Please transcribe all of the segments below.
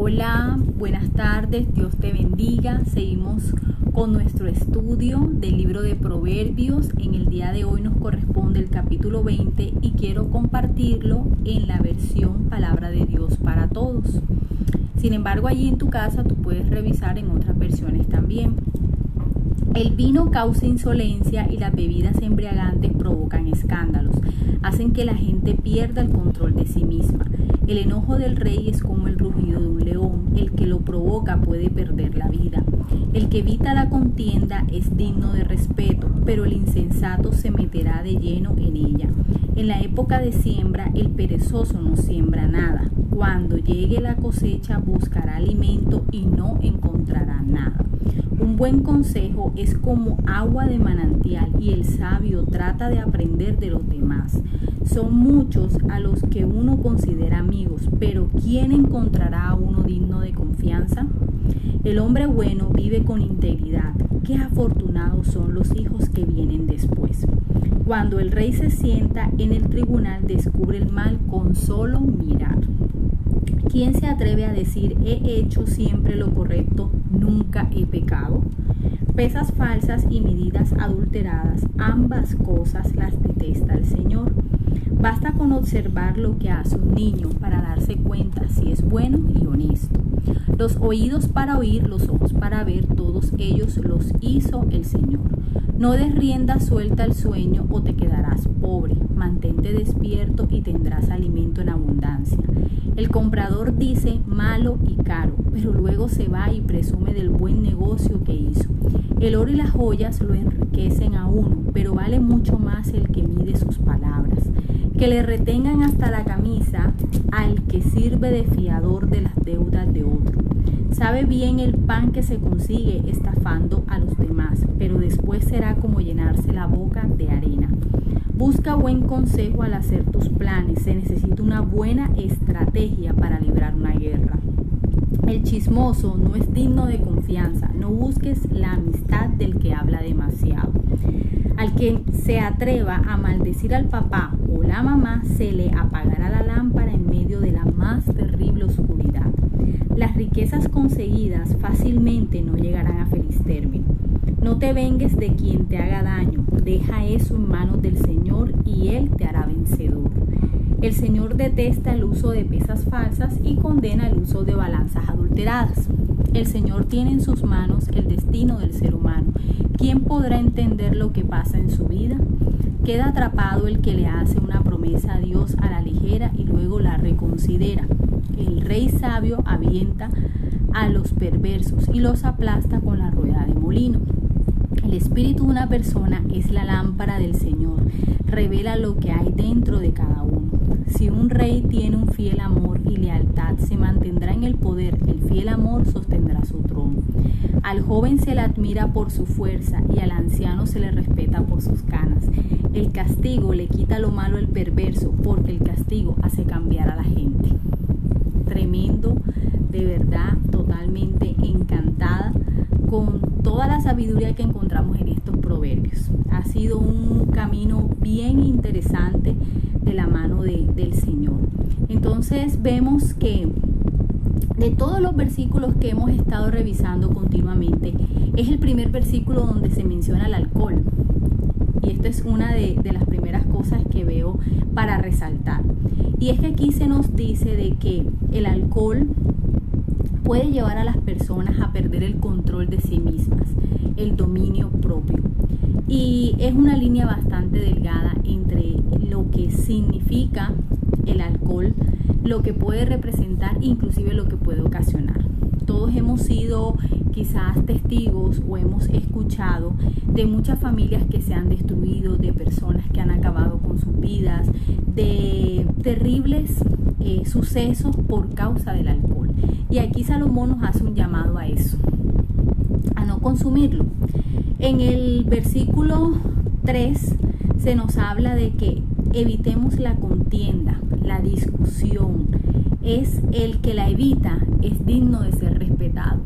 Hola, buenas tardes, Dios te bendiga. Seguimos con nuestro estudio del libro de Proverbios. En el día de hoy nos corresponde el capítulo 20 y quiero compartirlo en la versión Palabra de Dios para todos. Sin embargo, allí en tu casa tú puedes revisar en otras versiones también. El vino causa insolencia y las bebidas embriagantes provocan escándalos, hacen que la gente pierda el control de sí misma. El enojo del rey es como el rugido de un león, el que lo provoca puede perder la vida. El que evita la contienda es digno de respeto, pero el insensato se meterá de lleno en ella. En la época de siembra, el perezoso no siembra nada. Cuando llegue la cosecha, buscará alimento y no encontrará nada. Un buen consejo es como agua de manantial y el sabio trata de aprender de los demás. Son muchos a los que uno considera amigos, pero ¿quién encontrará a uno digno de confianza? El hombre bueno vive con integridad. Qué afortunados son los hijos que vienen después. Cuando el rey se sienta en el tribunal descubre el mal con solo mirar. ¿Quién se atreve a decir he hecho siempre lo correcto, nunca he pecado? Pesas falsas y medidas adulteradas, ambas cosas las detesta el Señor. Basta con observar lo que hace un niño para darse cuenta si es bueno y honesto. Los oídos para oír, los ojos para ver, todos ellos los hizo el Señor. No des rienda suelta al sueño o te quedarás pobre. Mantente despierto y tendrás alimento en abundancia. El comprador dice malo y caro, pero luego se va y presume del buen negocio que hizo. El oro y las joyas lo enriquecen a uno, pero vale mucho más el que mide sus palabras. Que le retengan hasta la camisa al que sirve de fiador de las deudas de otro. Sabe bien el pan que se consigue estafando a los demás, pero después será como llenarse la boca de arena. Busca buen consejo al hacer tus planes. Se necesita una buena estrategia para librar una guerra. El chismoso no es digno de confianza. No busques la amistad del que habla demasiado. Al que se atreva a maldecir al papá o la mamá, se le apagará la lámpara en medio de la más terrible oscuridad. Las riquezas conseguidas no llegarán a feliz término. No te vengues de quien te haga daño, deja eso en manos del Señor y Él te hará vencedor. El Señor detesta el uso de pesas falsas y condena el uso de balanzas adulteradas. El Señor tiene en sus manos el destino del ser humano. ¿Quién podrá entender lo que pasa en su vida? Queda atrapado el que le hace una promesa a Dios a la ligera y luego la reconsidera. El rey sabio avienta a los perversos y los aplasta con la rueda de molino. El espíritu de una persona es la lámpara del Señor, revela lo que hay dentro de cada uno. Si un rey tiene un fiel amor y lealtad, se mantendrá en el poder, el fiel amor sostendrá su trono. Al joven se le admira por su fuerza y al anciano se le respeta por sus canas. El castigo le quita lo malo al perverso, porque el castigo hace cambiar a la gente. Tremendo, de verdad, totalmente encantada con toda la sabiduría que encontramos en estos proverbios. Ha sido un camino bien interesante de la mano del Señor. Entonces vemos que de todos los versículos que hemos estado revisando continuamente, es el primer versículo donde se menciona el alcohol. Y esta es una de, de, las primeras cosas que veo para resaltar. Y es que aquí se nos dice de que el alcohol puede llevar a las personas a perder el control de sí mismas, el dominio propio. Y es una línea bastante delgada entre lo que significa el alcohol, lo que puede representar, inclusive lo que puede ocasionar. Todos hemos sido quizás testigos o hemos escuchado de muchas familias que se han destruido, de personas que han acabado con sus vidas, de terribles eh, sucesos por causa del alcohol. Y aquí Salomón nos hace un llamado a eso, a no consumirlo. En el versículo 3 se nos habla de que evitemos la contienda, la discusión. Es el que la evita, es digno de ser respetado.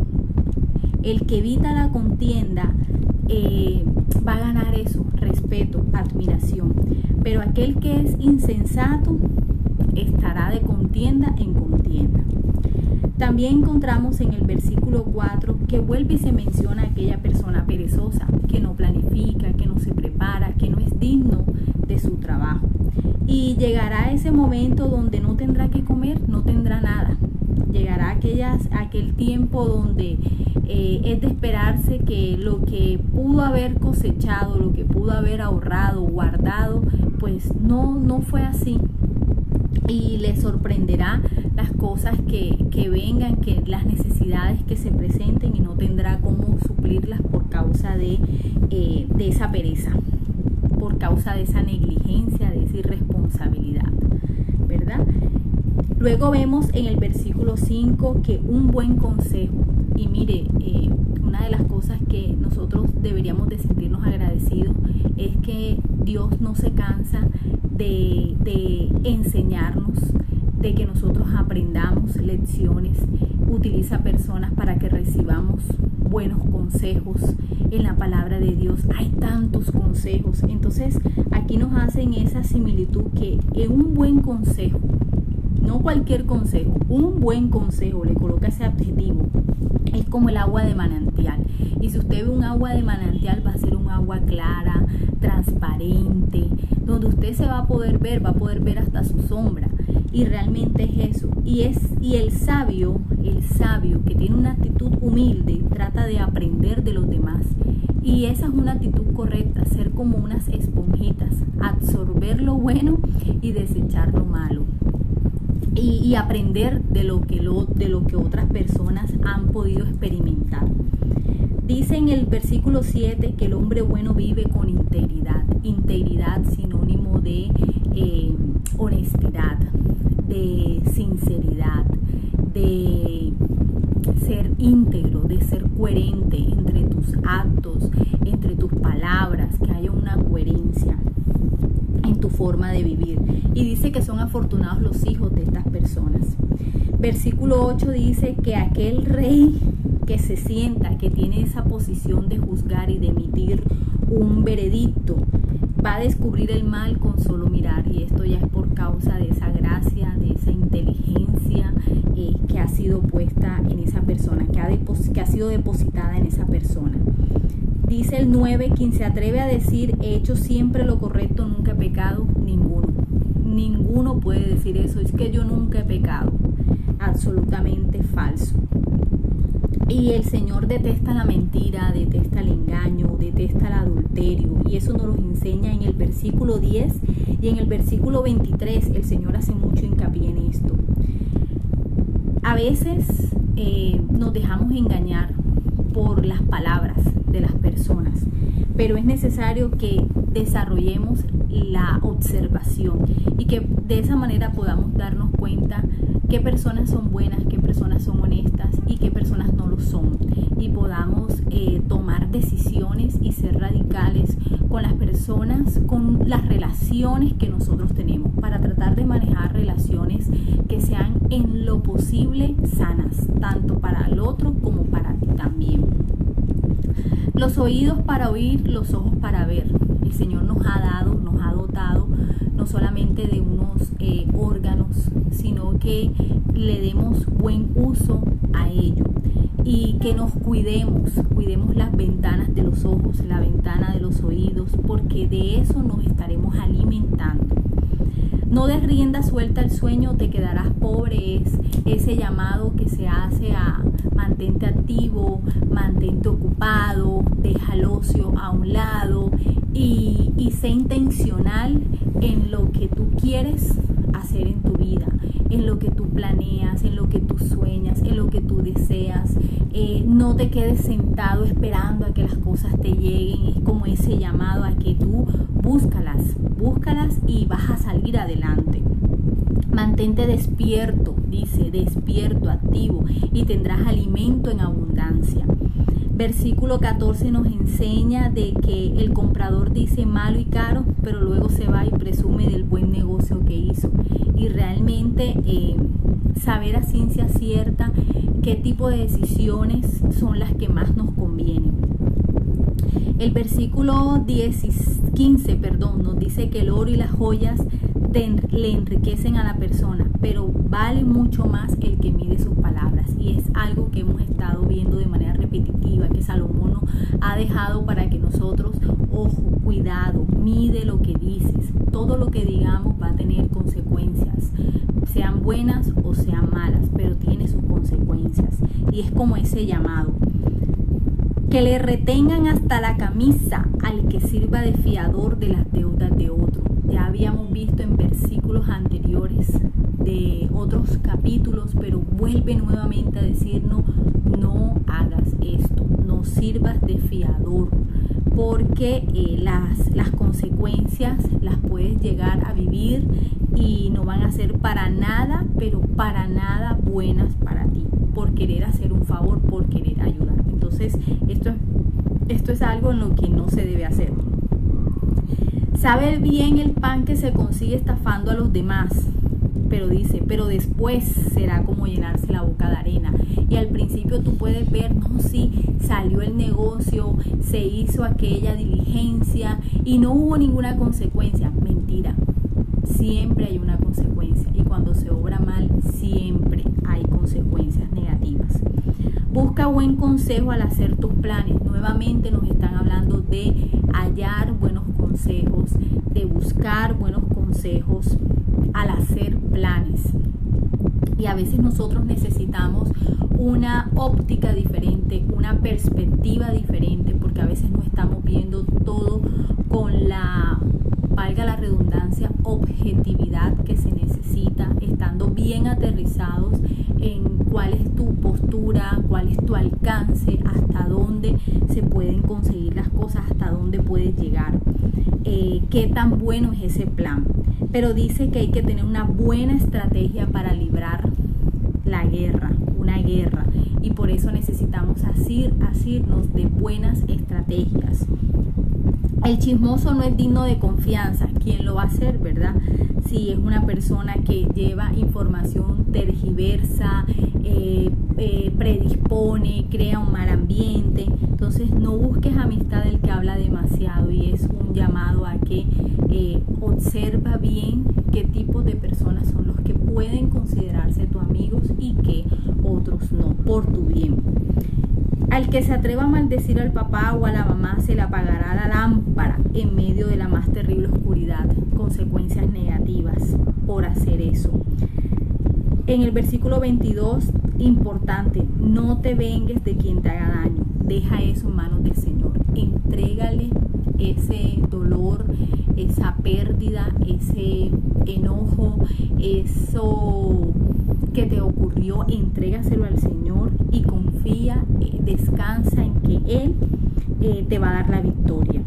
El que evita la contienda eh, va a ganar eso, respeto, admiración. Pero aquel que es insensato estará de contienda en contienda. También encontramos en el versículo 4 que vuelve y se menciona a aquella persona perezosa, que no planifica, que no se prepara, que no es digno de su trabajo. Y llegará ese momento donde no tendrá que comer, no tendrá nada. Llegará aquellas, aquel tiempo donde eh, es de esperarse que lo que pudo haber cosechado, lo que pudo haber ahorrado, guardado, pues no, no fue así y le sorprenderá las cosas que, que, vengan, que las necesidades que se presenten y no tendrá cómo suplirlas por causa de, eh, de esa pereza, por causa de esa negligencia, de esa irresponsabilidad, ¿verdad? Luego vemos en el versículo 5 que un buen consejo, y mire, eh, una de las cosas que nosotros deberíamos de sentirnos agradecidos es que Dios no se cansa de, de enseñarnos, de que nosotros aprendamos lecciones, utiliza personas para que recibamos buenos consejos en la palabra de Dios. Hay tantos consejos. Entonces aquí nos hacen esa similitud que en un buen consejo, no cualquier consejo, un buen consejo, le coloca ese adjetivo, es como el agua de manantial. Y si usted ve un agua de manantial, va a ser un agua clara, transparente, donde usted se va a poder ver, va a poder ver hasta su sombra. Y realmente es eso. Y, es, y el sabio, el sabio que tiene una actitud humilde, trata de aprender de los demás. Y esa es una actitud correcta, ser como unas esponjitas, absorber lo bueno y desechar lo malo y, aprender de lo, que lo, de lo que otras personas han podido experimentar. Dice en el versículo 7 que el hombre bueno vive con integridad. Integridad sinónimo de eh, honestidad, de sinceridad, de ser íntegro, de ser coherente entre tus actos, entre tus palabras, que haya una coherencia en tu forma de vivir. Y dice que son afortunados los hijos de estas personas. Versículo 8 dice que aquel rey que se sienta, que tiene esa posición de juzgar y de emitir un veredicto, va a descubrir el mal con solo mirar. Y esto ya es por causa de esa gracia, de esa inteligencia eh, que ha sido puesta en esa persona, que ha, que ha sido depositada en esa persona. Dice el 9, quien se atreve a decir he hecho siempre lo correcto, nunca he pecado, ninguno. Ninguno puede decir eso, es que yo nunca he pecado. Absolutamente falso. Y el Señor detesta la mentira, detesta el engaño, detesta el adulterio. Y eso nos lo enseña en el versículo 10 y en el versículo 23. El Señor hace mucho hincapié en esto. A veces eh, nos dejamos engañar por las palabras de las personas, pero es necesario que desarrollemos la observación y que de esa manera podamos darnos cuenta qué personas son buenas, qué personas son honestas y qué personas no lo son y podamos eh, tomar decisiones y ser radicales con las personas, con las relaciones que nosotros tenemos para tratar de manejar relaciones que sean en lo posible sanas, tanto para el otro como para ti también. Los oídos para oír, los ojos para ver. El Señor nos ha dado, nos ha dotado no solamente de unos eh, órganos, sino que le demos buen uso a ello y que nos cuidemos, cuidemos las ventanas de los ojos, la ventana de los oídos, porque de eso nos estaremos alimentando. No des rienda suelta al sueño, te quedarás pobre. Es ese llamado que se hace a mantente activo, mantente ocupado, deja el ocio a un lado y, sé intencional en lo que tú quieres hacer en tu vida, en lo que tú planeas, en lo que tú sueñas, en lo que tú deseas. Eh, no te quedes sentado esperando a que las cosas te lleguen. Es como ese llamado a que tú búscalas, búscalas y vas a salir adelante. Mantente despierto, dice, despierto, activo, y tendrás alimento en abundancia. Versículo 14 nos enseña de que el comprador dice malo y caro, pero luego se va y presume del buen negocio que hizo. Y realmente eh, saber a ciencia cierta qué tipo de decisiones son las que más nos convienen. El versículo 15 perdón, nos dice que el oro y las joyas le enriquecen a la persona, pero vale mucho más el que mide sus palabras. Y es algo que hemos estado viendo de manera repetitiva, que Salomón ha dejado para que nosotros, ojo, cuidado, mide lo que dices. Todo lo que digamos va a tener consecuencias, sean buenas o sean malas, pero tiene sus consecuencias. Y es como ese llamado que le retengan hasta la camisa al que sirva de fiador de las deudas de otro. Ya habíamos visto en versículos anteriores de otros capítulos, pero vuelve nuevamente a decirnos, no hagas esto, no sirvas de fiador, porque eh, las, las consecuencias las puedes llegar a vivir y no van a ser para nada, pero para nada buenas para ti, por querer hacer un favor, por querer ayudar. Entonces, esto, esto es algo en lo que no se debe hacer. Saber bien el pan que se consigue estafando a los demás, pero dice, pero después será como llenarse la boca de arena. Y al principio tú puedes ver, no, sí, salió el negocio, se hizo aquella diligencia y no hubo ninguna consecuencia. Mentira, siempre hay una consecuencia y cuando se obra mal, siempre hay consecuencias negativas. Busca buen consejo al hacer tus planes. Nuevamente nos están hablando de hallar buenos consejos, de buscar buenos consejos al hacer planes. Y a veces nosotros necesitamos una óptica diferente, una perspectiva diferente, porque a veces no estamos viendo todo con la, valga la redundancia, objetividad que se necesita, estando bien aterrizados en cuál es tu postura, cuál es tu alcance, hasta dónde se pueden conseguir las cosas, hasta dónde puedes llegar, eh, qué tan bueno es ese plan pero dice que hay que tener una buena estrategia para librar la guerra, una guerra, y por eso necesitamos asir, asirnos de buenas estrategias. El chismoso no es digno de confianza. ¿Quién lo va a hacer, verdad? Si es una persona que lleva información tergiversa, eh, eh, predispone, crea un mal ambiente. Entonces no busques amistad del que habla demasiado y es un llamado a que eh, observa bien qué tipo de personas son los que pueden considerarse tus amigos y qué otros no, por tu bien. Al que se atreva a maldecir al papá o a la mamá se le apagará la lámpara en medio de la más terrible oscuridad. Consecuencias negativas por hacer eso. En el versículo 22, importante, no te vengues de quien te haga daño. Deja eso en manos del Señor. Entrégale ese dolor, esa pérdida, ese enojo, eso que te ocurrió, entrégaselo al Señor y confía, eh, descansa en que Él eh, te va a dar la victoria.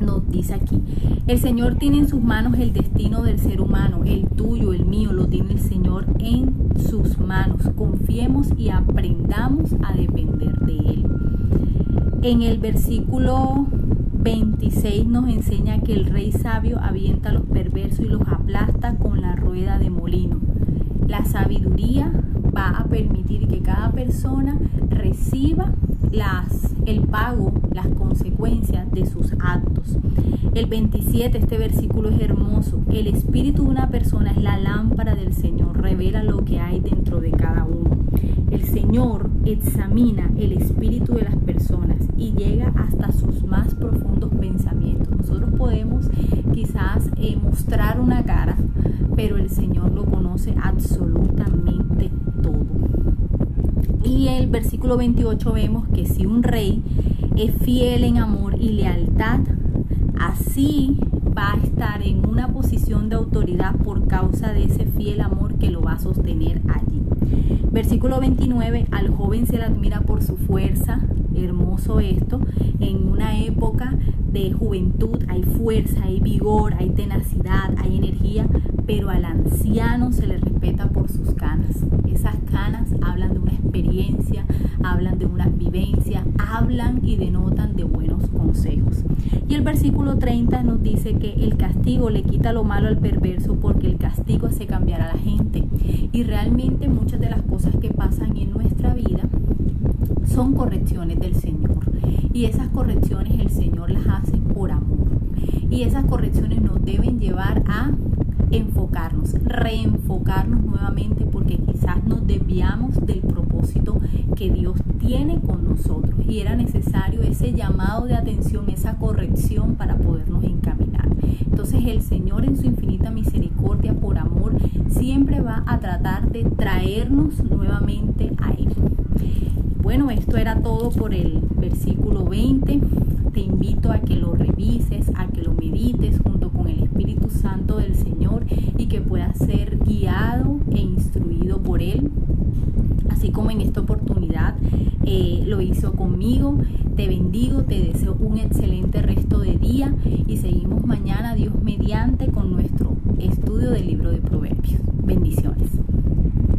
Nos dice aquí, el Señor tiene en sus manos el destino del ser humano, el tuyo, el mío, lo tiene el Señor en sus manos. Confiemos y aprendamos a depender de Él. En el versículo 26 nos enseña que el rey sabio avienta a los perversos y los aplasta con la rueda de molino. La sabiduría va a permitir que cada persona reciba las, el pago, las consecuencias de sus actos. El 27, este versículo es hermoso. El espíritu de una persona es la lámpara del Señor, revela lo que hay dentro de cada uno. El Señor examina el espíritu de las personas y llega hasta sus más profundos pensamientos. Nosotros podemos quizás eh, mostrar una cara, pero el Señor lo conoce absolutamente todo. Y en el versículo 28 vemos que si un rey es fiel en amor y lealtad, así va a estar en una posición de autoridad por causa de ese fiel amor que lo va a sostener allí. Versículo 29, al joven se le admira por su fuerza, hermoso esto, en una época de juventud hay fuerza, hay vigor, hay tenacidad, hay energía, pero al anciano se le respeta por sus canas. Esas canas hablan de una experiencia, hablan de una vivencia, hablan y denotan de buenos consejos. Y el versículo 30 nos dice que el castigo le quita lo malo al perverso porque el castigo hace cambiar a la gente. Y realmente muchas de las cosas que pasan son correcciones del Señor. Y esas correcciones el Señor las hace por amor. Y esas correcciones nos deben llevar a enfocarnos, reenfocarnos nuevamente porque quizás nos desviamos del propósito que Dios tiene con nosotros y era necesario ese llamado de atención, esa corrección para podernos encaminar. Entonces el Señor en su infinita misericordia, por amor, siempre va a tratar de traernos nuevamente a Él. Bueno, esto era todo por el versículo 20. Te invito a que lo revises, a que lo medites junto con el Espíritu Santo del Señor y que puedas ser guiado e instruido por Él. Así como en esta oportunidad eh, lo hizo conmigo. Te bendigo, te deseo un excelente resto de día y seguimos mañana, Dios mediante, con nuestro estudio del libro de Proverbios. Bendiciones.